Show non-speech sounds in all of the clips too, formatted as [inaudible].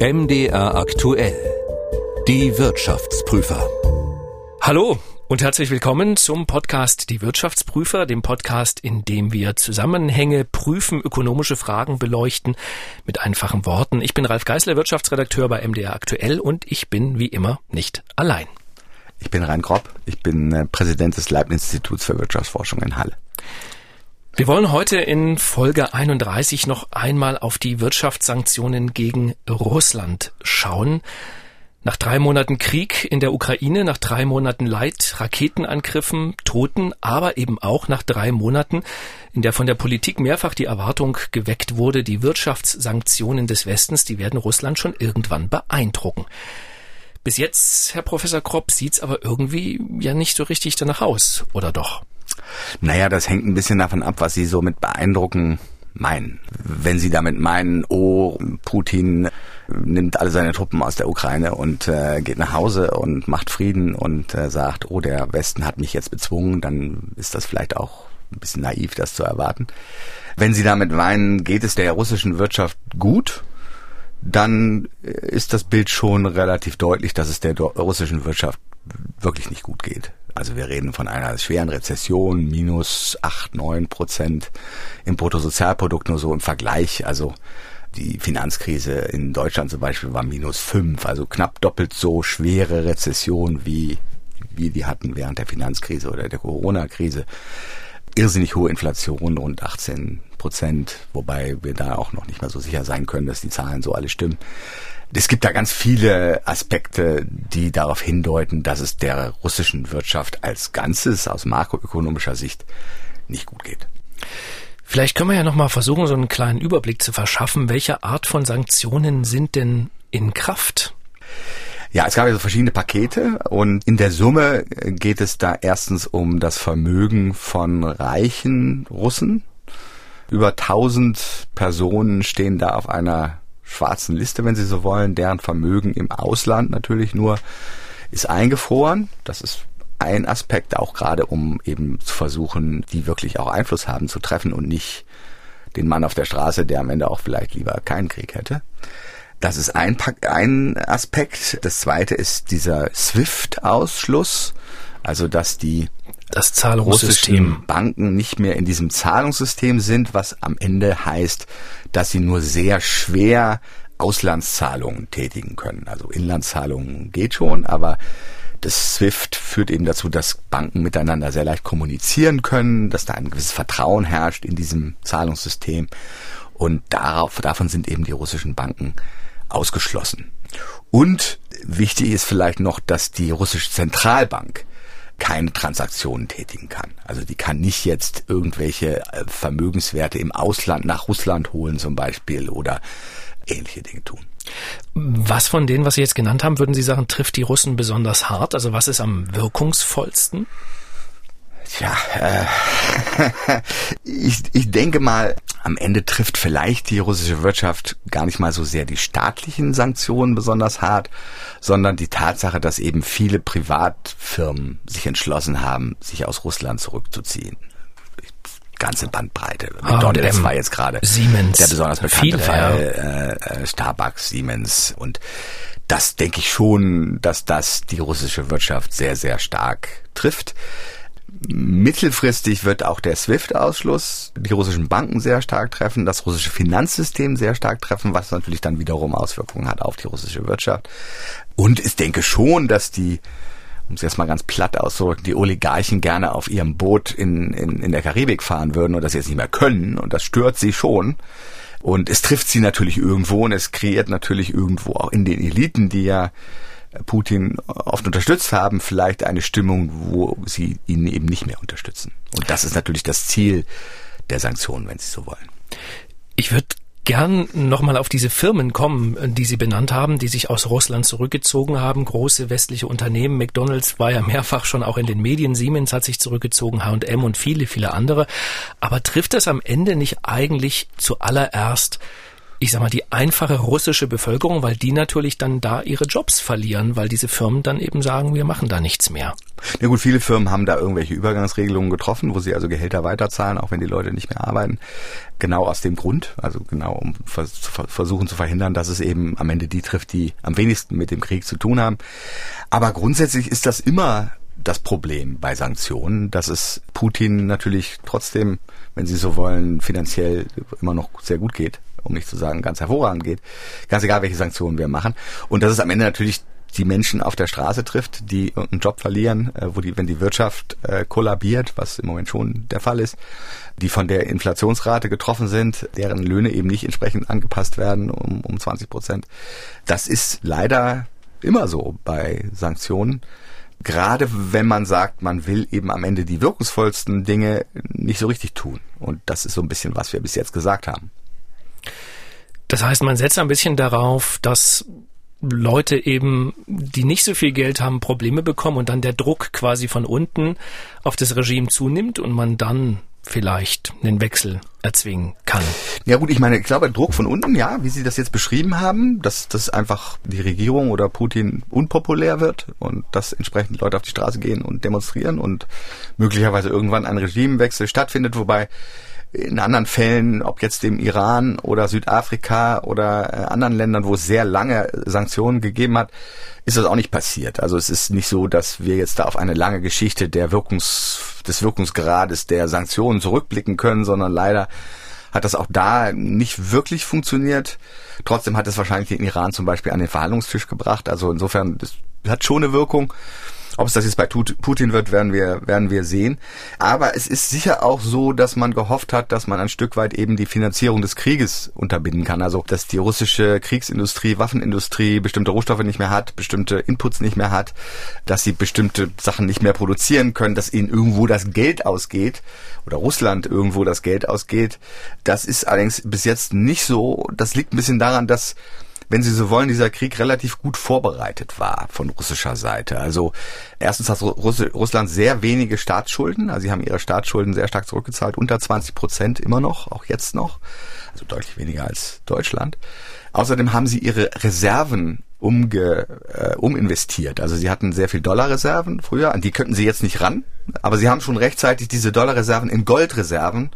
MDR aktuell. Die Wirtschaftsprüfer. Hallo und herzlich willkommen zum Podcast Die Wirtschaftsprüfer, dem Podcast, in dem wir Zusammenhänge prüfen, ökonomische Fragen beleuchten mit einfachen Worten. Ich bin Ralf Geißler, Wirtschaftsredakteur bei MDR aktuell und ich bin wie immer nicht allein. Ich bin Rein Grob, ich bin äh, Präsident des Leibniz-Instituts für Wirtschaftsforschung in Halle. Wir wollen heute in Folge 31 noch einmal auf die Wirtschaftssanktionen gegen Russland schauen. Nach drei Monaten Krieg in der Ukraine, nach drei Monaten Leid, Raketenangriffen, Toten, aber eben auch nach drei Monaten, in der von der Politik mehrfach die Erwartung geweckt wurde, die Wirtschaftssanktionen des Westens, die werden Russland schon irgendwann beeindrucken. Bis jetzt, Herr Professor Kropp, sieht's aber irgendwie ja nicht so richtig danach aus, oder doch? Naja, das hängt ein bisschen davon ab, was Sie so mit beeindrucken meinen. Wenn Sie damit meinen, oh, Putin nimmt alle seine Truppen aus der Ukraine und äh, geht nach Hause und macht Frieden und äh, sagt, oh, der Westen hat mich jetzt bezwungen, dann ist das vielleicht auch ein bisschen naiv, das zu erwarten. Wenn Sie damit meinen, geht es der russischen Wirtschaft gut, dann ist das Bild schon relativ deutlich, dass es der russischen Wirtschaft wirklich nicht gut geht. Also wir reden von einer schweren Rezession, minus acht, neun Prozent im Bruttosozialprodukt nur so im Vergleich. Also die Finanzkrise in Deutschland zum Beispiel war minus fünf, also knapp doppelt so schwere Rezession wie wir die hatten während der Finanzkrise oder der Corona-Krise. Irrsinnig hohe Inflation, rund 18 Prozent, wobei wir da auch noch nicht mal so sicher sein können, dass die Zahlen so alle stimmen. Es gibt da ganz viele Aspekte, die darauf hindeuten, dass es der russischen Wirtschaft als Ganzes aus makroökonomischer Sicht nicht gut geht. Vielleicht können wir ja noch mal versuchen, so einen kleinen Überblick zu verschaffen. Welche Art von Sanktionen sind denn in Kraft? Ja, es gab ja so verschiedene Pakete und in der Summe geht es da erstens um das Vermögen von reichen Russen. Über 1000 Personen stehen da auf einer schwarzen Liste, wenn Sie so wollen, deren Vermögen im Ausland natürlich nur ist eingefroren. Das ist ein Aspekt auch gerade, um eben zu versuchen, die wirklich auch Einfluss haben zu treffen und nicht den Mann auf der Straße, der am Ende auch vielleicht lieber keinen Krieg hätte. Das ist ein, ein Aspekt. Das zweite ist dieser SWIFT-Ausschluss, also dass die das Zahlungssystem. Banken nicht mehr in diesem Zahlungssystem sind, was am Ende heißt, dass sie nur sehr schwer Auslandszahlungen tätigen können. Also Inlandszahlungen geht schon, aber das SWIFT führt eben dazu, dass Banken miteinander sehr leicht kommunizieren können, dass da ein gewisses Vertrauen herrscht in diesem Zahlungssystem. Und darauf, davon sind eben die russischen Banken ausgeschlossen. Und wichtig ist vielleicht noch, dass die russische Zentralbank keine Transaktionen tätigen kann. Also die kann nicht jetzt irgendwelche äh, Vermögenswerte im Ausland nach Russland holen zum Beispiel oder ähnliche Dinge tun. Was von denen, was Sie jetzt genannt haben, würden Sie sagen, trifft die Russen besonders hart? Also was ist am wirkungsvollsten? Tja, äh, [laughs] ich, ich denke mal, am Ende trifft vielleicht die russische Wirtschaft gar nicht mal so sehr die staatlichen Sanktionen besonders hart, sondern die Tatsache, dass eben viele Privatfirmen sich entschlossen haben, sich aus Russland zurückzuziehen ganze Bandbreite. McDonald's war jetzt gerade Siemens, der besonders bekannte Fall, ja. äh, Starbucks, Siemens und das denke ich schon, dass das die russische Wirtschaft sehr, sehr stark trifft. Mittelfristig wird auch der SWIFT-Ausschluss die russischen Banken sehr stark treffen, das russische Finanzsystem sehr stark treffen, was natürlich dann wiederum Auswirkungen hat auf die russische Wirtschaft. Und ich denke schon, dass die, um es jetzt mal ganz platt auszudrücken, die Oligarchen gerne auf ihrem Boot in, in, in der Karibik fahren würden und das jetzt nicht mehr können. Und das stört sie schon. Und es trifft sie natürlich irgendwo und es kreiert natürlich irgendwo auch in den Eliten, die ja Putin oft unterstützt haben, vielleicht eine Stimmung, wo sie ihn eben nicht mehr unterstützen. Und das ist natürlich das Ziel der Sanktionen, wenn Sie so wollen. Ich würde gern nochmal auf diese Firmen kommen, die Sie benannt haben, die sich aus Russland zurückgezogen haben. Große westliche Unternehmen. McDonald's war ja mehrfach schon auch in den Medien. Siemens hat sich zurückgezogen, H&M und viele, viele andere. Aber trifft das am Ende nicht eigentlich zuallererst ich sag mal, die einfache russische Bevölkerung, weil die natürlich dann da ihre Jobs verlieren, weil diese Firmen dann eben sagen, wir machen da nichts mehr. Ja gut, viele Firmen haben da irgendwelche Übergangsregelungen getroffen, wo sie also Gehälter weiterzahlen, auch wenn die Leute nicht mehr arbeiten. Genau aus dem Grund, also genau um versuchen zu verhindern, dass es eben am Ende die trifft, die am wenigsten mit dem Krieg zu tun haben. Aber grundsätzlich ist das immer das Problem bei Sanktionen, dass es Putin natürlich trotzdem, wenn Sie so wollen, finanziell immer noch sehr gut geht, um nicht zu sagen ganz hervorragend geht, ganz egal welche Sanktionen wir machen. Und dass es am Ende natürlich die Menschen auf der Straße trifft, die einen Job verlieren, äh, wo die, wenn die Wirtschaft äh, kollabiert, was im Moment schon der Fall ist, die von der Inflationsrate getroffen sind, deren Löhne eben nicht entsprechend angepasst werden um, um 20 Prozent. Das ist leider immer so bei Sanktionen. Gerade wenn man sagt, man will eben am Ende die wirkungsvollsten Dinge nicht so richtig tun. Und das ist so ein bisschen, was wir bis jetzt gesagt haben. Das heißt, man setzt ein bisschen darauf, dass Leute eben, die nicht so viel Geld haben, Probleme bekommen und dann der Druck quasi von unten auf das Regime zunimmt und man dann vielleicht einen Wechsel erzwingen kann. Ja gut, ich meine, ich glaube, Druck von unten, ja, wie Sie das jetzt beschrieben haben, dass, dass einfach die Regierung oder Putin unpopulär wird und dass entsprechend Leute auf die Straße gehen und demonstrieren und möglicherweise irgendwann ein Regimewechsel stattfindet, wobei in anderen Fällen, ob jetzt dem Iran oder Südafrika oder äh, anderen Ländern, wo es sehr lange Sanktionen gegeben hat, ist das auch nicht passiert. Also es ist nicht so, dass wir jetzt da auf eine lange Geschichte der Wirkungs, des Wirkungsgrades der Sanktionen zurückblicken können, sondern leider hat das auch da nicht wirklich funktioniert. Trotzdem hat es wahrscheinlich den Iran zum Beispiel an den Verhandlungstisch gebracht. Also insofern, das hat schon eine Wirkung. Ob es das jetzt bei Putin wird, werden wir, werden wir sehen. Aber es ist sicher auch so, dass man gehofft hat, dass man ein Stück weit eben die Finanzierung des Krieges unterbinden kann. Also, dass die russische Kriegsindustrie, Waffenindustrie bestimmte Rohstoffe nicht mehr hat, bestimmte Inputs nicht mehr hat, dass sie bestimmte Sachen nicht mehr produzieren können, dass ihnen irgendwo das Geld ausgeht oder Russland irgendwo das Geld ausgeht. Das ist allerdings bis jetzt nicht so. Das liegt ein bisschen daran, dass wenn Sie so wollen, dieser Krieg relativ gut vorbereitet war von russischer Seite. Also erstens hat Russland sehr wenige Staatsschulden, also sie haben ihre Staatsschulden sehr stark zurückgezahlt, unter 20 Prozent immer noch, auch jetzt noch, also deutlich weniger als Deutschland. Außerdem haben sie ihre Reserven umge, äh, uminvestiert. Also sie hatten sehr viel Dollarreserven früher, an die könnten sie jetzt nicht ran, aber sie haben schon rechtzeitig diese Dollarreserven in Goldreserven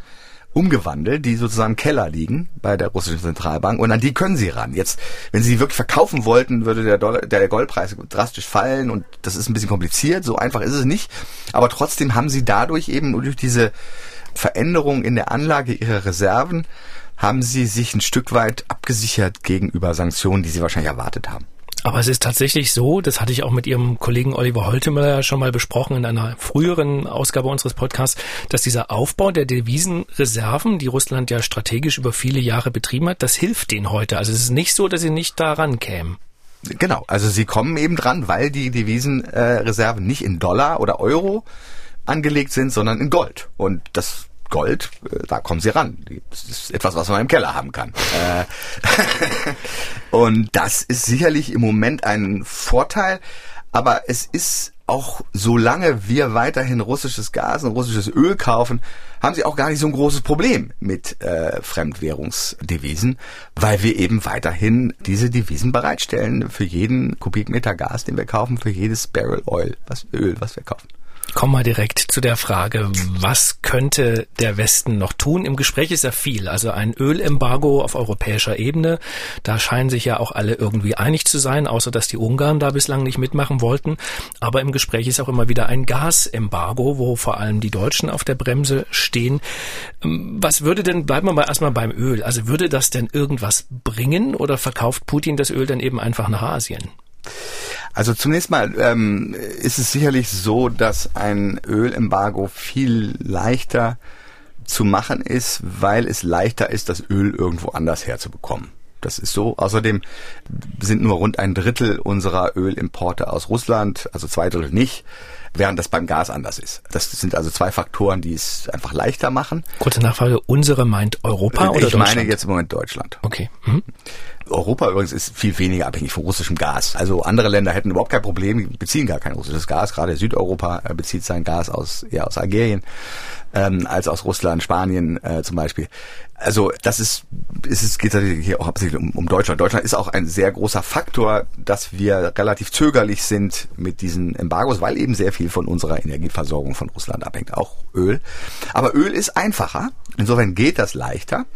umgewandelt, die sozusagen im Keller liegen bei der russischen Zentralbank und an die können sie ran. Jetzt, wenn sie die wirklich verkaufen wollten, würde der, Dollar, der Goldpreis drastisch fallen und das ist ein bisschen kompliziert, so einfach ist es nicht. Aber trotzdem haben sie dadurch eben durch diese Veränderung in der Anlage ihrer Reserven haben sie sich ein Stück weit abgesichert gegenüber Sanktionen, die sie wahrscheinlich erwartet haben. Aber es ist tatsächlich so, das hatte ich auch mit Ihrem Kollegen Oliver Holtemüller schon mal besprochen in einer früheren Ausgabe unseres Podcasts, dass dieser Aufbau der Devisenreserven, die Russland ja strategisch über viele Jahre betrieben hat, das hilft denen heute. Also es ist nicht so, dass sie nicht daran kämen. Genau, also sie kommen eben dran, weil die Devisenreserven nicht in Dollar oder Euro angelegt sind, sondern in Gold. Und das Gold, äh, da kommen sie ran. Das ist etwas, was man im Keller haben kann. Äh, [laughs] und das ist sicherlich im Moment ein Vorteil, aber es ist auch solange wir weiterhin russisches Gas und russisches Öl kaufen, haben sie auch gar nicht so ein großes Problem mit äh, Fremdwährungsdevisen, weil wir eben weiterhin diese Devisen bereitstellen für jeden Kubikmeter Gas, den wir kaufen, für jedes Barrel Oil, was Öl, was wir kaufen. Kommen wir direkt zu der Frage, was könnte der Westen noch tun? Im Gespräch ist ja viel. Also ein Ölembargo auf europäischer Ebene. Da scheinen sich ja auch alle irgendwie einig zu sein, außer dass die Ungarn da bislang nicht mitmachen wollten. Aber im Gespräch ist auch immer wieder ein Gasembargo, wo vor allem die Deutschen auf der Bremse stehen. Was würde denn, bleiben wir mal erstmal beim Öl. Also würde das denn irgendwas bringen oder verkauft Putin das Öl dann eben einfach nach Asien? Also zunächst mal ähm, ist es sicherlich so, dass ein Ölembargo viel leichter zu machen ist, weil es leichter ist, das Öl irgendwo anders herzubekommen. Das ist so. Außerdem sind nur rund ein Drittel unserer Ölimporte aus Russland, also zwei Drittel nicht, während das beim Gas anders ist. Das sind also zwei Faktoren, die es einfach leichter machen. Kurze Nachfrage, unsere meint Europa ich oder Ich meine jetzt im Moment Deutschland. Okay. Mhm. Europa übrigens ist viel weniger abhängig von russischem Gas. Also andere Länder hätten überhaupt kein Problem, beziehen gar kein russisches Gas. Gerade Südeuropa äh, bezieht sein Gas aus, eher aus Algerien ähm, als aus Russland, Spanien äh, zum Beispiel. Also das ist, ist es geht hier auch hauptsächlich um, um Deutschland. Deutschland ist auch ein sehr großer Faktor, dass wir relativ zögerlich sind mit diesen Embargos, weil eben sehr viel von unserer Energieversorgung von Russland abhängt, auch Öl. Aber Öl ist einfacher, insofern geht das leichter.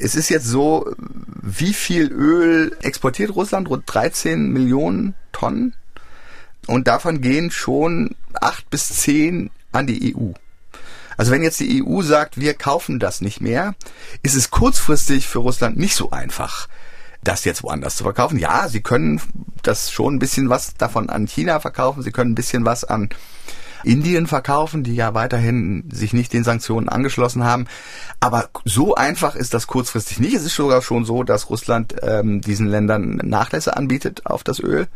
Es ist jetzt so, wie viel Öl exportiert Russland? Rund 13 Millionen Tonnen. Und davon gehen schon acht bis zehn an die EU. Also wenn jetzt die EU sagt, wir kaufen das nicht mehr, ist es kurzfristig für Russland nicht so einfach, das jetzt woanders zu verkaufen. Ja, sie können das schon ein bisschen was davon an China verkaufen, sie können ein bisschen was an Indien verkaufen, die ja weiterhin sich nicht den Sanktionen angeschlossen haben. Aber so einfach ist das kurzfristig nicht. Es ist sogar schon so, dass Russland ähm, diesen Ländern Nachlässe anbietet auf das Öl.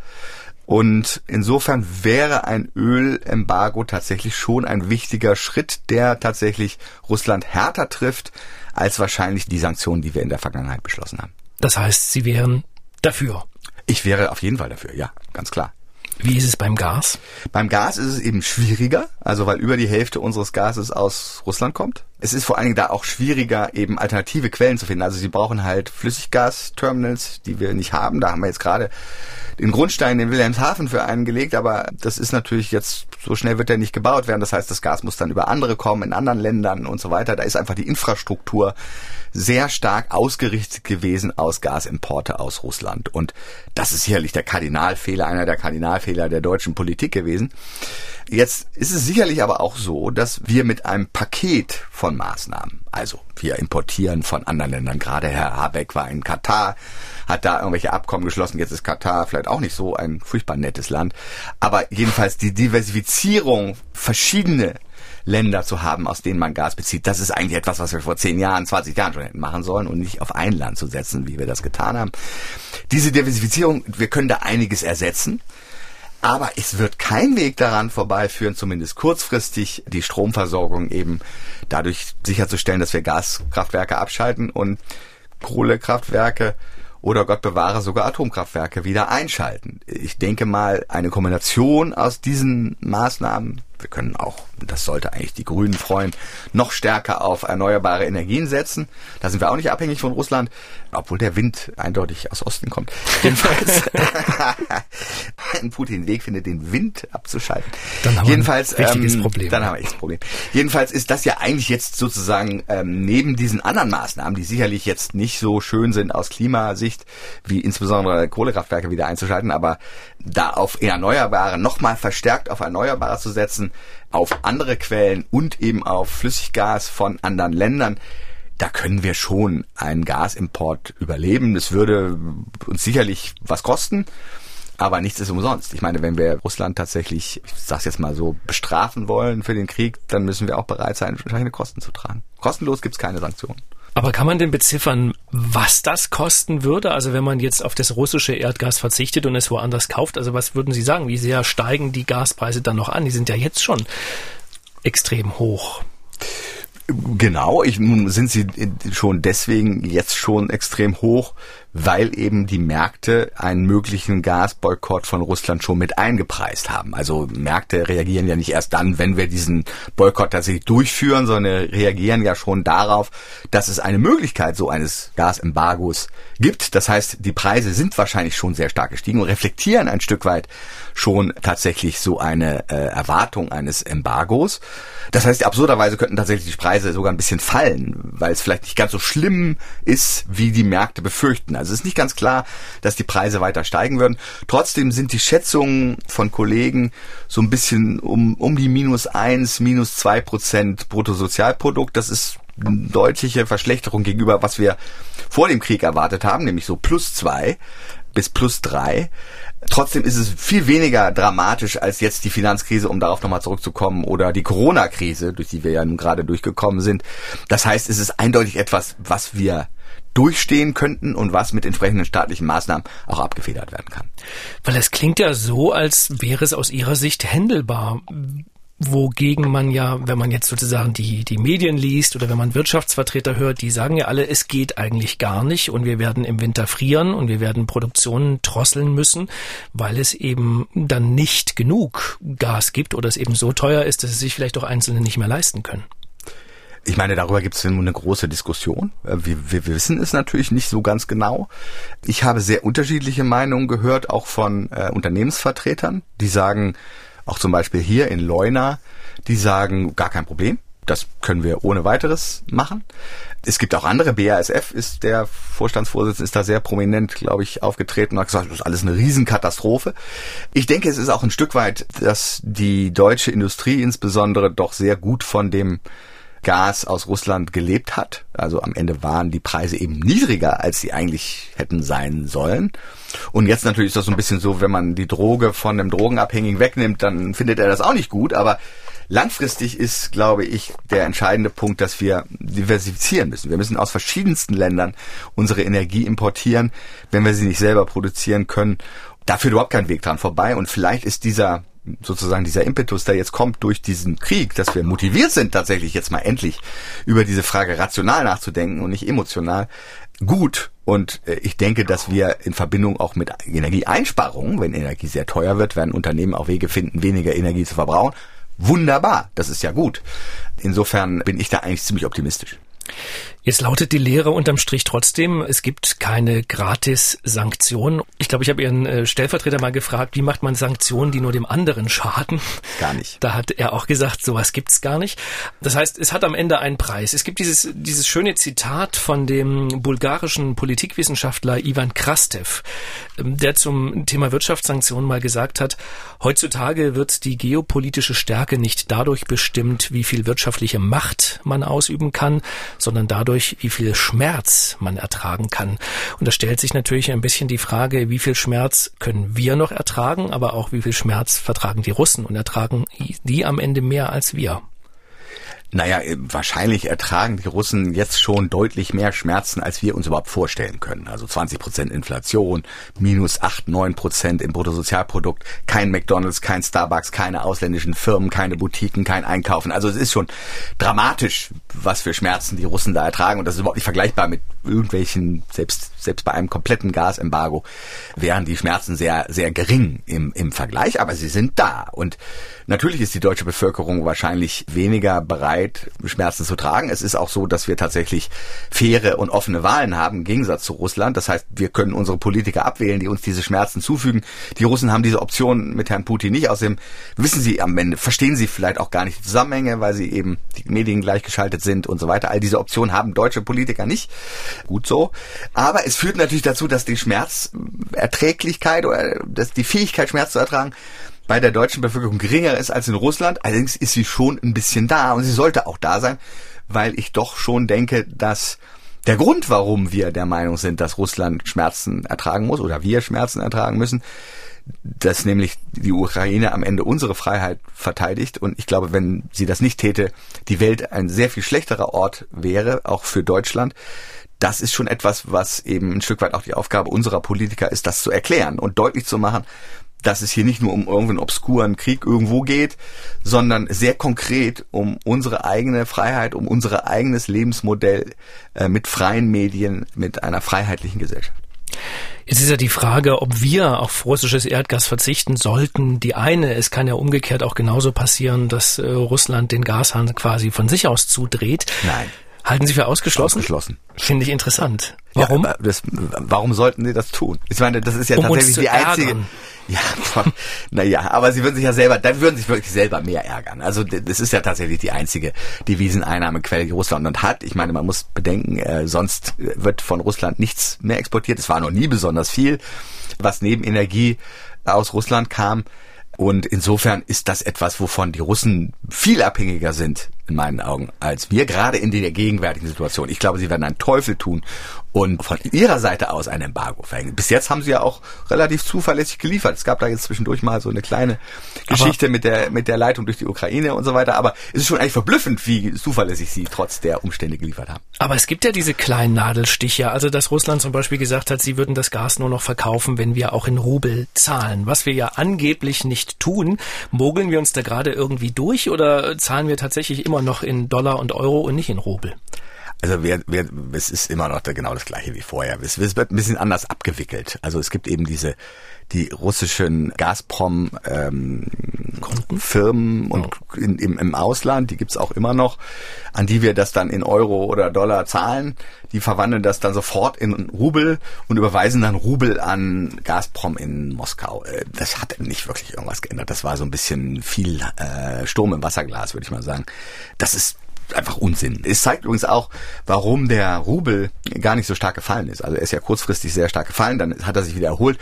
Und insofern wäre ein Ölembargo tatsächlich schon ein wichtiger Schritt, der tatsächlich Russland härter trifft, als wahrscheinlich die Sanktionen, die wir in der Vergangenheit beschlossen haben. Das heißt, Sie wären dafür? Ich wäre auf jeden Fall dafür, ja, ganz klar. Wie ist es beim Gas? Beim Gas ist es eben schwieriger, also weil über die Hälfte unseres Gases aus Russland kommt. Es ist vor allen Dingen da auch schwieriger, eben alternative Quellen zu finden. Also sie brauchen halt Flüssiggasterminals, die wir nicht haben. Da haben wir jetzt gerade den Grundstein in Wilhelmshaven für einen gelegt, aber das ist natürlich jetzt, so schnell wird der nicht gebaut werden. Das heißt, das Gas muss dann über andere kommen, in anderen Ländern und so weiter. Da ist einfach die Infrastruktur sehr stark ausgerichtet gewesen aus Gasimporte aus Russland. Und das ist sicherlich der Kardinalfehler, einer der Kardinalfehler der deutschen Politik gewesen. Jetzt ist es sicherlich aber auch so, dass wir mit einem Paket von Maßnahmen, also wir importieren von anderen Ländern, gerade Herr Habeck war in Katar, hat da irgendwelche Abkommen geschlossen, jetzt ist Katar vielleicht auch nicht so ein furchtbar nettes Land, aber jedenfalls die Diversifizierung verschiedene Länder zu haben, aus denen man Gas bezieht. Das ist eigentlich etwas, was wir vor 10 Jahren, 20 Jahren schon hätten machen sollen und nicht auf ein Land zu setzen, wie wir das getan haben. Diese Diversifizierung, wir können da einiges ersetzen. Aber es wird kein Weg daran vorbeiführen, zumindest kurzfristig die Stromversorgung eben dadurch sicherzustellen, dass wir Gaskraftwerke abschalten und Kohlekraftwerke oder Gott bewahre sogar Atomkraftwerke wieder einschalten. Ich denke mal, eine Kombination aus diesen Maßnahmen wir können auch, das sollte eigentlich die Grünen freuen, noch stärker auf erneuerbare Energien setzen. Da sind wir auch nicht abhängig von Russland, obwohl der Wind eindeutig aus Osten kommt. [laughs] Jedenfalls, wenn [laughs] Putin einen Weg findet, den Wind abzuschalten. Dann haben Jedenfalls, wir ein richtiges ähm, Problem. Dann haben wir echt ein Problem. Jedenfalls ist das ja eigentlich jetzt sozusagen ähm, neben diesen anderen Maßnahmen, die sicherlich jetzt nicht so schön sind aus Klimasicht, wie insbesondere Kohlekraftwerke wieder einzuschalten, aber da auf Erneuerbare nochmal verstärkt auf Erneuerbare zu setzen, auf andere Quellen und eben auf Flüssiggas von anderen Ländern, da können wir schon einen Gasimport überleben. Das würde uns sicherlich was kosten, aber nichts ist umsonst. Ich meine, wenn wir Russland tatsächlich, ich sag's jetzt mal so, bestrafen wollen für den Krieg, dann müssen wir auch bereit sein, entsprechende Kosten zu tragen. Kostenlos gibt's keine Sanktionen. Aber kann man denn beziffern, was das kosten würde? Also wenn man jetzt auf das russische Erdgas verzichtet und es woanders kauft, also was würden Sie sagen? Wie sehr steigen die Gaspreise dann noch an? Die sind ja jetzt schon extrem hoch. Genau, ich, nun sind sie schon deswegen jetzt schon extrem hoch, weil eben die Märkte einen möglichen Gasboykott von Russland schon mit eingepreist haben. Also Märkte reagieren ja nicht erst dann, wenn wir diesen Boykott tatsächlich durchführen, sondern reagieren ja schon darauf, dass es eine Möglichkeit so eines Gasembargos gibt. Das heißt, die Preise sind wahrscheinlich schon sehr stark gestiegen und reflektieren ein Stück weit schon tatsächlich so eine äh, Erwartung eines Embargos. Das heißt, absurderweise könnten tatsächlich die Preise sogar ein bisschen fallen, weil es vielleicht nicht ganz so schlimm ist, wie die Märkte befürchten. Also es ist nicht ganz klar, dass die Preise weiter steigen würden. Trotzdem sind die Schätzungen von Kollegen so ein bisschen um, um die minus eins, minus zwei Prozent Bruttosozialprodukt. Das ist eine deutliche Verschlechterung gegenüber, was wir vor dem Krieg erwartet haben, nämlich so plus zwei bis plus drei. Trotzdem ist es viel weniger dramatisch als jetzt die Finanzkrise, um darauf nochmal zurückzukommen, oder die Corona-Krise, durch die wir ja nun gerade durchgekommen sind. Das heißt, es ist eindeutig etwas, was wir durchstehen könnten und was mit entsprechenden staatlichen Maßnahmen auch abgefedert werden kann. Weil es klingt ja so, als wäre es aus Ihrer Sicht händelbar. wogegen man ja, wenn man jetzt sozusagen die, die Medien liest oder wenn man Wirtschaftsvertreter hört, die sagen ja alle, es geht eigentlich gar nicht und wir werden im Winter frieren und wir werden Produktionen drosseln müssen, weil es eben dann nicht genug Gas gibt oder es eben so teuer ist, dass es sich vielleicht auch Einzelne nicht mehr leisten können. Ich meine, darüber gibt es eine große Diskussion. Äh, wir, wir, wissen es natürlich nicht so ganz genau. Ich habe sehr unterschiedliche Meinungen gehört, auch von äh, Unternehmensvertretern, die sagen, auch zum Beispiel hier in Leuna, die sagen, gar kein Problem. Das können wir ohne weiteres machen. Es gibt auch andere. BASF ist der Vorstandsvorsitzende, ist da sehr prominent, glaube ich, aufgetreten und hat gesagt, das ist alles eine Riesenkatastrophe. Ich denke, es ist auch ein Stück weit, dass die deutsche Industrie insbesondere doch sehr gut von dem Gas aus Russland gelebt hat. Also am Ende waren die Preise eben niedriger, als sie eigentlich hätten sein sollen. Und jetzt natürlich ist das so ein bisschen so, wenn man die Droge von einem Drogenabhängigen wegnimmt, dann findet er das auch nicht gut. Aber langfristig ist, glaube ich, der entscheidende Punkt, dass wir diversifizieren müssen. Wir müssen aus verschiedensten Ländern unsere Energie importieren, wenn wir sie nicht selber produzieren können. Da führt überhaupt kein Weg dran vorbei. Und vielleicht ist dieser sozusagen dieser Impetus, der jetzt kommt durch diesen Krieg, dass wir motiviert sind, tatsächlich jetzt mal endlich über diese Frage rational nachzudenken und nicht emotional, gut. Und äh, ich denke, dass wir in Verbindung auch mit Energieeinsparungen, wenn Energie sehr teuer wird, werden Unternehmen auch Wege finden, weniger Energie zu verbrauchen. Wunderbar, das ist ja gut. Insofern bin ich da eigentlich ziemlich optimistisch. Jetzt lautet die Lehre unterm Strich trotzdem, es gibt keine Gratis-Sanktionen. Ich glaube, ich habe Ihren äh, Stellvertreter mal gefragt, wie macht man Sanktionen, die nur dem anderen schaden? Gar nicht. Da hat er auch gesagt, sowas gibt's gar nicht. Das heißt, es hat am Ende einen Preis. Es gibt dieses, dieses schöne Zitat von dem bulgarischen Politikwissenschaftler Ivan Krastev, ähm, der zum Thema Wirtschaftssanktionen mal gesagt hat, heutzutage wird die geopolitische Stärke nicht dadurch bestimmt, wie viel wirtschaftliche Macht man ausüben kann, sondern dadurch, wie viel Schmerz man ertragen kann. Und da stellt sich natürlich ein bisschen die Frage, wie viel Schmerz können wir noch ertragen, aber auch wie viel Schmerz vertragen die Russen und ertragen die am Ende mehr als wir. Naja, äh, wahrscheinlich ertragen die Russen jetzt schon deutlich mehr Schmerzen, als wir uns überhaupt vorstellen können. Also 20 Prozent Inflation, minus 8, 9 Prozent im Bruttosozialprodukt, kein McDonalds, kein Starbucks, keine ausländischen Firmen, keine Boutiquen, kein Einkaufen. Also es ist schon dramatisch, was für Schmerzen die Russen da ertragen. Und das ist überhaupt nicht vergleichbar mit irgendwelchen, selbst, selbst bei einem kompletten Gasembargo wären die Schmerzen sehr, sehr gering im, im Vergleich, aber sie sind da. Und natürlich ist die deutsche Bevölkerung wahrscheinlich weniger bereit, Schmerzen zu tragen. Es ist auch so, dass wir tatsächlich faire und offene Wahlen haben, im Gegensatz zu Russland. Das heißt, wir können unsere Politiker abwählen, die uns diese Schmerzen zufügen. Die Russen haben diese Option mit Herrn Putin nicht. Außerdem wissen sie am Ende, verstehen sie vielleicht auch gar nicht die Zusammenhänge, weil sie eben die Medien gleichgeschaltet sind und so weiter. All diese Optionen haben deutsche Politiker nicht. Gut so. Aber es führt natürlich dazu, dass die Schmerzerträglichkeit oder dass die Fähigkeit, Schmerz zu ertragen, bei der deutschen Bevölkerung geringer ist als in Russland. Allerdings ist sie schon ein bisschen da und sie sollte auch da sein, weil ich doch schon denke, dass der Grund, warum wir der Meinung sind, dass Russland Schmerzen ertragen muss oder wir Schmerzen ertragen müssen, dass nämlich die Ukraine am Ende unsere Freiheit verteidigt. Und ich glaube, wenn sie das nicht täte, die Welt ein sehr viel schlechterer Ort wäre, auch für Deutschland das ist schon etwas, was eben ein Stück weit auch die Aufgabe unserer Politiker ist, das zu erklären und deutlich zu machen, dass es hier nicht nur um irgendeinen obskuren Krieg irgendwo geht, sondern sehr konkret um unsere eigene Freiheit, um unser eigenes Lebensmodell äh, mit freien Medien, mit einer freiheitlichen Gesellschaft. Jetzt ist ja die Frage, ob wir auf russisches Erdgas verzichten sollten. Die eine, es kann ja umgekehrt auch genauso passieren, dass äh, Russland den Gashahn quasi von sich aus zudreht. Nein. Halten Sie für ausgeschlossen? Ausgeschlossen. Finde ich interessant. Warum? Ja, das, warum sollten Sie das tun? Ich meine, das ist ja um tatsächlich die ärgern. einzige. Ja, naja, aber sie würden sich ja selber, dann würden sich wirklich selber mehr ärgern. Also das ist ja tatsächlich die einzige Deviseneinnahmequelle, die Russland hat. Ich meine, man muss bedenken, äh, sonst wird von Russland nichts mehr exportiert. Es war noch nie besonders viel, was neben Energie aus Russland kam. Und insofern ist das etwas, wovon die Russen viel abhängiger sind, in meinen Augen, als wir, gerade in der gegenwärtigen Situation. Ich glaube, sie werden einen Teufel tun, und von ihrer Seite aus ein Embargo verhängen. Bis jetzt haben sie ja auch relativ zuverlässig geliefert. Es gab da jetzt zwischendurch mal so eine kleine Geschichte mit der, mit der Leitung durch die Ukraine und so weiter. Aber es ist schon eigentlich verblüffend, wie zuverlässig sie trotz der Umstände geliefert haben. Aber es gibt ja diese kleinen Nadelstiche. Also, dass Russland zum Beispiel gesagt hat, sie würden das Gas nur noch verkaufen, wenn wir auch in Rubel zahlen. Was wir ja angeblich nicht tun. Mogeln wir uns da gerade irgendwie durch oder zahlen wir tatsächlich immer noch in Dollar und Euro und nicht in Rubel? Also wir, wir, es ist immer noch genau das gleiche wie vorher. Es, es wird ein bisschen anders abgewickelt. Also es gibt eben diese die russischen Gazprom ähm, Firmen und oh. in, im, im Ausland, die gibt's auch immer noch, an die wir das dann in Euro oder Dollar zahlen. Die verwandeln das dann sofort in Rubel und überweisen dann Rubel an Gazprom in Moskau. Äh, das hat nicht wirklich irgendwas geändert. Das war so ein bisschen viel äh, Sturm im Wasserglas, würde ich mal sagen. Das ist einfach Unsinn. Es zeigt übrigens auch, warum der Rubel gar nicht so stark gefallen ist. Also er ist ja kurzfristig sehr stark gefallen, dann hat er sich wieder erholt.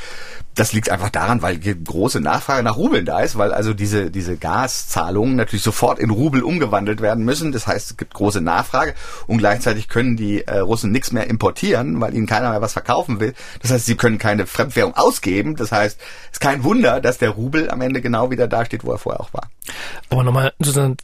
Das liegt einfach daran, weil große Nachfrage nach Rubeln da ist, weil also diese, diese Gaszahlungen natürlich sofort in Rubel umgewandelt werden müssen. Das heißt, es gibt große Nachfrage und gleichzeitig können die äh, Russen nichts mehr importieren, weil ihnen keiner mehr was verkaufen will. Das heißt, sie können keine Fremdwährung ausgeben. Das heißt, es ist kein Wunder, dass der Rubel am Ende genau wieder da steht, wo er vorher auch war. Aber nochmal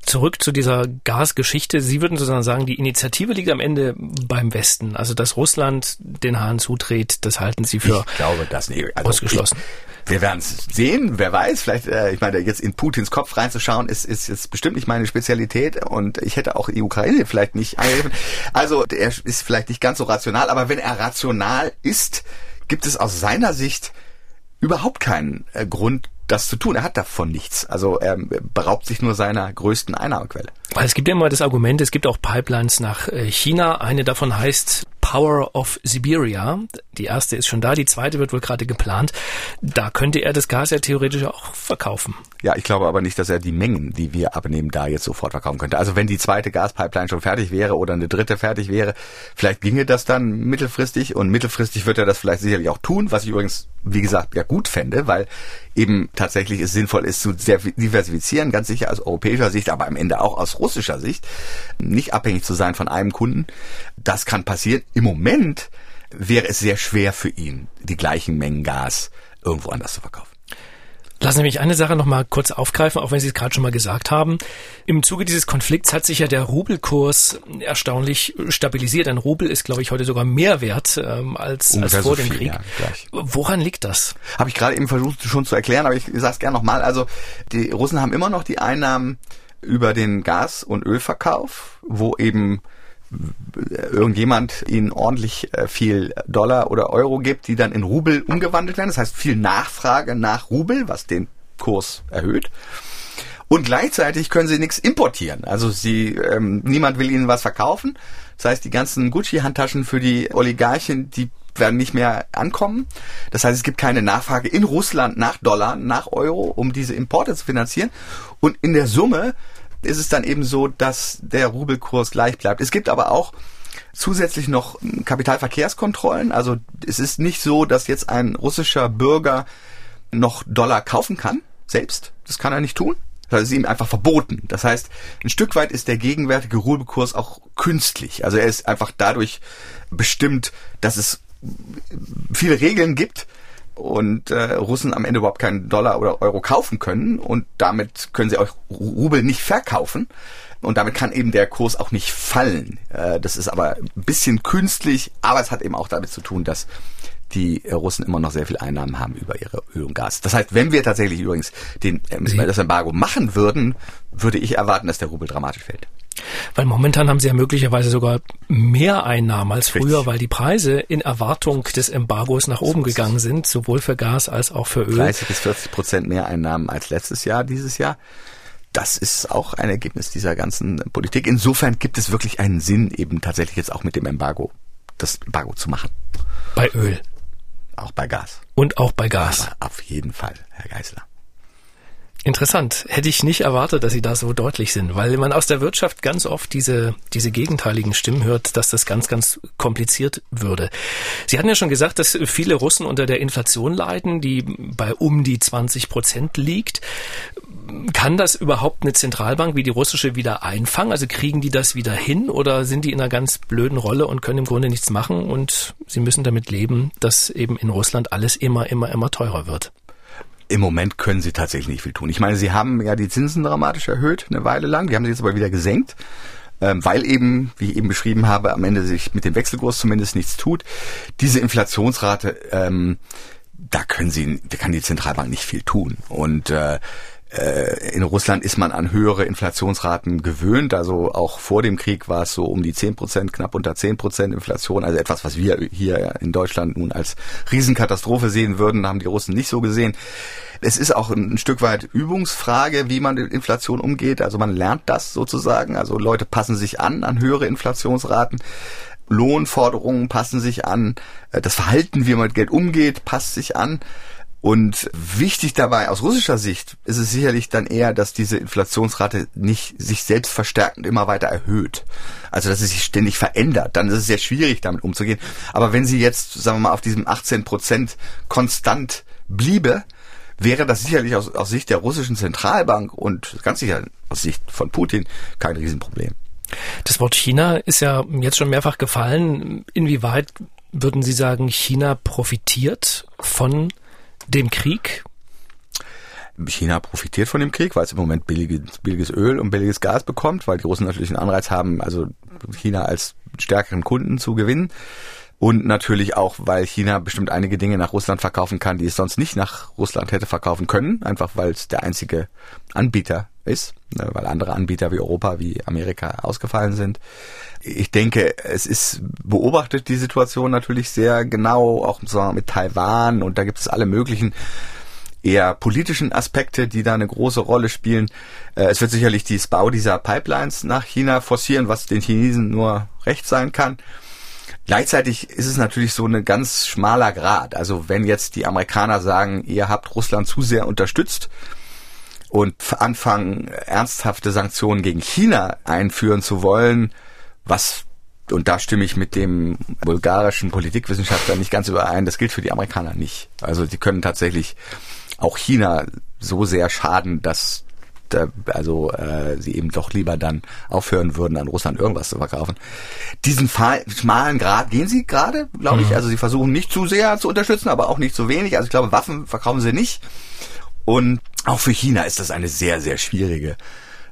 zurück zu dieser Gasgeschichte. Sie würden sozusagen sagen, die Initiative liegt am Ende beim Westen. Also, dass Russland den Hahn zudreht, das halten Sie für ich glaube, das nicht. Also ausgeschlossen. Ich, wir werden es sehen, wer weiß. Vielleicht, äh, ich meine, jetzt in Putins Kopf reinzuschauen, ist, ist jetzt bestimmt nicht meine Spezialität und ich hätte auch die Ukraine vielleicht nicht angegriffen. Also, er ist vielleicht nicht ganz so rational, aber wenn er rational ist, gibt es aus seiner Sicht überhaupt keinen äh, Grund, das zu tun. Er hat davon nichts. Also er beraubt sich nur seiner größten Einnahmequelle. Es gibt ja immer das Argument, es gibt auch Pipelines nach äh, China. Eine davon heißt Power of Siberia. Die erste ist schon da, die zweite wird wohl gerade geplant. Da könnte er das Gas ja theoretisch auch verkaufen. Ja, ich glaube aber nicht, dass er die Mengen, die wir abnehmen, da jetzt sofort verkaufen könnte. Also wenn die zweite Gaspipeline schon fertig wäre oder eine dritte fertig wäre, vielleicht ginge das dann mittelfristig und mittelfristig wird er das vielleicht sicherlich auch tun, was ich übrigens, wie gesagt, ja gut fände, weil eben tatsächlich es sinnvoll ist zu diversifizieren, ganz sicher aus europäischer Sicht, aber am Ende auch aus russischer Sicht, nicht abhängig zu sein von einem Kunden. Das kann passieren. Im Moment wäre es sehr schwer für ihn, die gleichen Mengen Gas irgendwo anders zu verkaufen. Lassen Sie mich eine Sache noch mal kurz aufgreifen, auch wenn Sie es gerade schon mal gesagt haben. Im Zuge dieses Konflikts hat sich ja der Rubelkurs erstaunlich stabilisiert. Ein Rubel ist, glaube ich, heute sogar mehr wert ähm, als, als vor so dem viel, Krieg. Ja, Woran liegt das? Habe ich gerade eben versucht schon zu erklären, aber ich sage es gerne nochmal. Also die Russen haben immer noch die Einnahmen über den Gas- und Ölverkauf, wo eben irgendjemand ihnen ordentlich äh, viel Dollar oder Euro gibt, die dann in Rubel umgewandelt werden. Das heißt viel Nachfrage nach Rubel, was den Kurs erhöht. Und gleichzeitig können sie nichts importieren. Also sie, ähm, niemand will ihnen was verkaufen. Das heißt, die ganzen Gucci-Handtaschen für die Oligarchen, die werden nicht mehr ankommen. Das heißt, es gibt keine Nachfrage in Russland nach Dollar, nach Euro, um diese Importe zu finanzieren. Und in der Summe ist es dann eben so, dass der Rubelkurs gleich bleibt. Es gibt aber auch zusätzlich noch Kapitalverkehrskontrollen. Also es ist nicht so, dass jetzt ein russischer Bürger noch Dollar kaufen kann, selbst. Das kann er nicht tun. Das ist ihm einfach verboten. Das heißt, ein Stück weit ist der gegenwärtige Rubelkurs auch künstlich. Also er ist einfach dadurch bestimmt, dass es viele Regeln gibt, und äh, Russen am Ende überhaupt keinen Dollar oder Euro kaufen können und damit können sie auch Rubel nicht verkaufen und damit kann eben der Kurs auch nicht fallen. Äh, das ist aber ein bisschen künstlich, aber es hat eben auch damit zu tun, dass die Russen immer noch sehr viel Einnahmen haben über ihre Öl und Gas. Das heißt, wenn wir tatsächlich übrigens den, äh, das Embargo machen würden, würde ich erwarten, dass der Rubel dramatisch fällt. Weil momentan haben sie ja möglicherweise sogar mehr Einnahmen als früher, Richtig. weil die Preise in Erwartung des Embargos nach oben gegangen sind, sowohl für Gas als auch für Öl. 30 bis 40 Prozent mehr Einnahmen als letztes Jahr, dieses Jahr. Das ist auch ein Ergebnis dieser ganzen Politik. Insofern gibt es wirklich einen Sinn, eben tatsächlich jetzt auch mit dem Embargo, das Embargo zu machen. Bei Öl. Auch bei Gas. Und auch bei Gas. Aber auf jeden Fall, Herr Geisler. Interessant. Hätte ich nicht erwartet, dass Sie da so deutlich sind, weil man aus der Wirtschaft ganz oft diese, diese gegenteiligen Stimmen hört, dass das ganz, ganz kompliziert würde. Sie hatten ja schon gesagt, dass viele Russen unter der Inflation leiden, die bei um die 20 Prozent liegt. Kann das überhaupt eine Zentralbank wie die russische wieder einfangen? Also kriegen die das wieder hin oder sind die in einer ganz blöden Rolle und können im Grunde nichts machen und sie müssen damit leben, dass eben in Russland alles immer, immer, immer teurer wird? Im Moment können sie tatsächlich nicht viel tun. Ich meine, sie haben ja die Zinsen dramatisch erhöht, eine Weile lang. Die haben sie jetzt aber wieder gesenkt, ähm, weil eben, wie ich eben beschrieben habe, am Ende sich mit dem Wechselkurs zumindest nichts tut. Diese Inflationsrate, ähm, da können sie, da kann die Zentralbank nicht viel tun. Und äh, in Russland ist man an höhere Inflationsraten gewöhnt. Also auch vor dem Krieg war es so um die 10 Prozent, knapp unter 10 Prozent Inflation. Also etwas, was wir hier in Deutschland nun als Riesenkatastrophe sehen würden, haben die Russen nicht so gesehen. Es ist auch ein Stück weit Übungsfrage, wie man mit Inflation umgeht. Also man lernt das sozusagen. Also Leute passen sich an an höhere Inflationsraten. Lohnforderungen passen sich an. Äh, das Verhalten, wie man mit Geld umgeht, passt sich an. Und wichtig dabei aus russischer Sicht ist es sicherlich dann eher, dass diese Inflationsrate nicht sich selbst verstärkend immer weiter erhöht. Also dass es sich ständig verändert. Dann ist es sehr schwierig, damit umzugehen. Aber wenn sie jetzt, sagen wir mal, auf diesem 18 Prozent konstant bliebe, wäre das sicherlich aus, aus Sicht der russischen Zentralbank und ganz sicher aus Sicht von Putin kein Riesenproblem. Das Wort China ist ja jetzt schon mehrfach gefallen. Inwieweit würden Sie sagen, China profitiert von dem Krieg? China profitiert von dem Krieg, weil es im Moment billiges, billiges Öl und billiges Gas bekommt, weil die Russen natürlich einen Anreiz haben, also China als stärkeren Kunden zu gewinnen. Und natürlich auch, weil China bestimmt einige Dinge nach Russland verkaufen kann, die es sonst nicht nach Russland hätte verkaufen können, einfach weil es der einzige Anbieter ist, ne, weil andere Anbieter wie Europa, wie Amerika ausgefallen sind. Ich denke, es ist beobachtet die Situation natürlich sehr genau, auch mit Taiwan und da gibt es alle möglichen eher politischen Aspekte, die da eine große Rolle spielen. Äh, es wird sicherlich das Bau dieser Pipelines nach China forcieren, was den Chinesen nur recht sein kann. Gleichzeitig ist es natürlich so ein ganz schmaler Grad. Also wenn jetzt die Amerikaner sagen, ihr habt Russland zu sehr unterstützt und anfangen, ernsthafte Sanktionen gegen China einführen zu wollen, was und da stimme ich mit dem bulgarischen Politikwissenschaftler nicht ganz überein. Das gilt für die Amerikaner nicht. Also die können tatsächlich auch China so sehr schaden, dass da, also äh, sie eben doch lieber dann aufhören würden, an Russland irgendwas zu verkaufen. Diesen schmalen Grad gehen sie gerade, glaube ich. Mhm. Also sie versuchen nicht zu sehr zu unterstützen, aber auch nicht zu wenig. Also ich glaube, Waffen verkaufen sie nicht. Und auch für China ist das eine sehr, sehr schwierige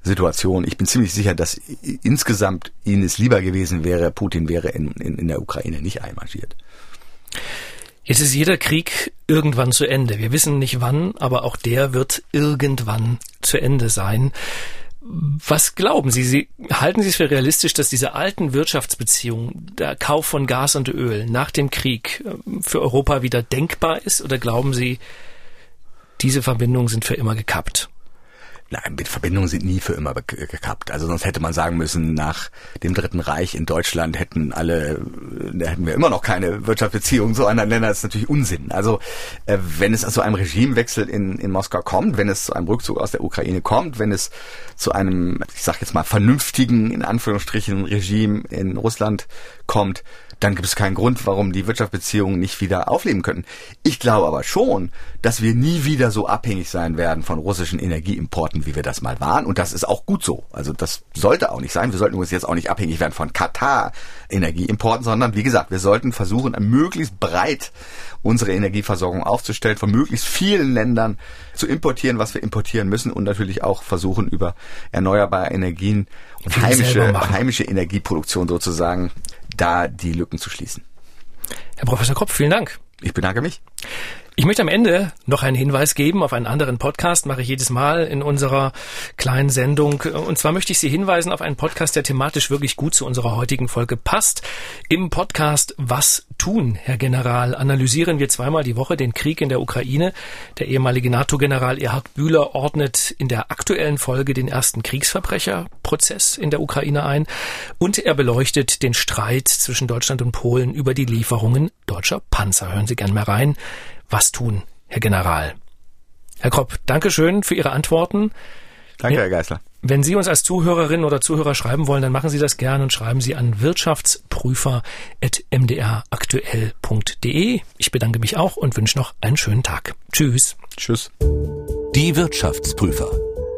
Situation. Ich bin ziemlich sicher, dass insgesamt ihnen es lieber gewesen wäre, Putin wäre in, in, in der Ukraine nicht einmarschiert. Jetzt ist jeder Krieg irgendwann zu Ende. Wir wissen nicht wann, aber auch der wird irgendwann zu Ende sein. Was glauben Sie? Sie halten Sie es für realistisch, dass diese alten Wirtschaftsbeziehungen, der Kauf von Gas und Öl nach dem Krieg äh, für Europa wieder denkbar ist? Oder glauben Sie, diese Verbindungen sind für immer gekappt? Nein, Verbindungen sind nie für immer gekappt. Also sonst hätte man sagen müssen, nach dem Dritten Reich in Deutschland hätten alle, da hätten wir immer noch keine Wirtschaftsbeziehungen zu anderen Ländern. Das ist natürlich Unsinn. Also äh, wenn es zu einem Regimewechsel in, in Moskau kommt, wenn es zu einem Rückzug aus der Ukraine kommt, wenn es zu einem, ich sag jetzt mal, vernünftigen, in Anführungsstrichen, Regime in Russland kommt, dann gibt es keinen Grund, warum die Wirtschaftsbeziehungen nicht wieder aufleben können. Ich glaube aber schon, dass wir nie wieder so abhängig sein werden von russischen Energieimporten, wie wir das mal waren. Und das ist auch gut so. Also das sollte auch nicht sein. Wir sollten uns jetzt auch nicht abhängig werden von Katar Energieimporten, sondern wie gesagt, wir sollten versuchen, möglichst breit unsere Energieversorgung aufzustellen, von möglichst vielen Ländern zu importieren, was wir importieren müssen und natürlich auch versuchen, über erneuerbare Energien und heimische, heimische Energieproduktion sozusagen da die Lücken zu schließen. Herr Professor Kropf, vielen Dank. Ich bedanke mich. Ich möchte am Ende noch einen Hinweis geben auf einen anderen Podcast, mache ich jedes Mal in unserer kleinen Sendung. Und zwar möchte ich Sie hinweisen auf einen Podcast, der thematisch wirklich gut zu unserer heutigen Folge passt. Im Podcast Was tun, Herr General, analysieren wir zweimal die Woche den Krieg in der Ukraine. Der ehemalige NATO-General Erhard Bühler ordnet in der aktuellen Folge den ersten Kriegsverbrecherprozess in der Ukraine ein. Und er beleuchtet den Streit zwischen Deutschland und Polen über die Lieferungen deutscher Panzer. Hören Sie gern mal rein was tun, Herr General. Herr Kropp, Dankeschön für Ihre Antworten. Danke, Herr Geisler. Wenn Sie uns als Zuhörerinnen oder Zuhörer schreiben wollen, dann machen Sie das gerne und schreiben Sie an wirtschaftsprüfer.mdraktuell.de. Ich bedanke mich auch und wünsche noch einen schönen Tag. Tschüss. Tschüss. Die Wirtschaftsprüfer.